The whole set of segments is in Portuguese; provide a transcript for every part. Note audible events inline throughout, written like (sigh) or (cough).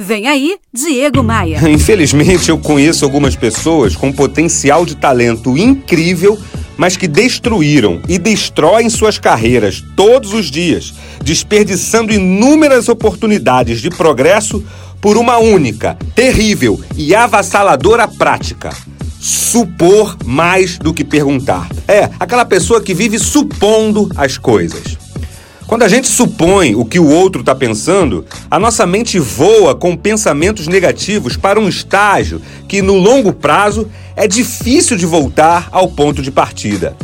Vem aí, Diego Maia. (laughs) Infelizmente, eu conheço algumas pessoas com potencial de talento incrível, mas que destruíram e destroem suas carreiras todos os dias, desperdiçando inúmeras oportunidades de progresso por uma única, terrível e avassaladora prática. Supor mais do que perguntar. É, aquela pessoa que vive supondo as coisas. Quando a gente supõe o que o outro está pensando, a nossa mente voa com pensamentos negativos para um estágio que, no longo prazo, é difícil de voltar ao ponto de partida.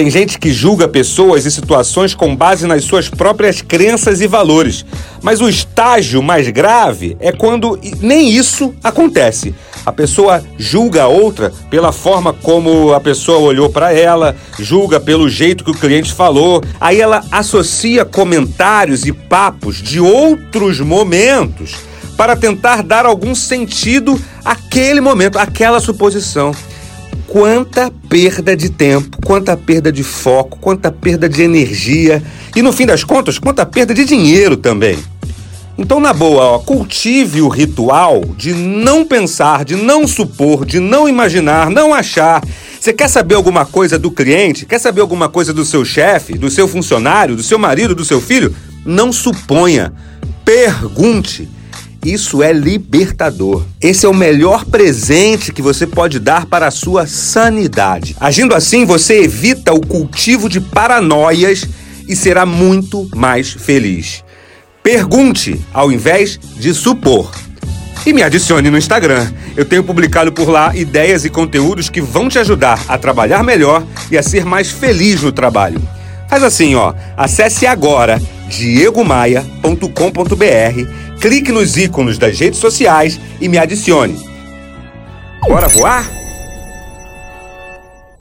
Tem gente que julga pessoas e situações com base nas suas próprias crenças e valores. Mas o estágio mais grave é quando nem isso acontece. A pessoa julga a outra pela forma como a pessoa olhou para ela, julga pelo jeito que o cliente falou. Aí ela associa comentários e papos de outros momentos para tentar dar algum sentido àquele momento, àquela suposição quanta perda de tempo, quanta perda de foco, quanta perda de energia e, no fim das contas, quanta perda de dinheiro também. Então, na boa, ó, cultive o ritual de não pensar, de não supor, de não imaginar, não achar. Você quer saber alguma coisa do cliente? Quer saber alguma coisa do seu chefe, do seu funcionário, do seu marido, do seu filho? Não suponha. Pergunte. Isso é libertador. Esse é o melhor presente que você pode dar para a sua sanidade. Agindo assim, você evita o cultivo de paranoias e será muito mais feliz. Pergunte ao invés de supor. E me adicione no Instagram. Eu tenho publicado por lá ideias e conteúdos que vão te ajudar a trabalhar melhor e a ser mais feliz no trabalho. Faz assim, ó. Acesse agora diegomaia.com.br clique nos ícones das redes sociais e me adicione. Bora voar?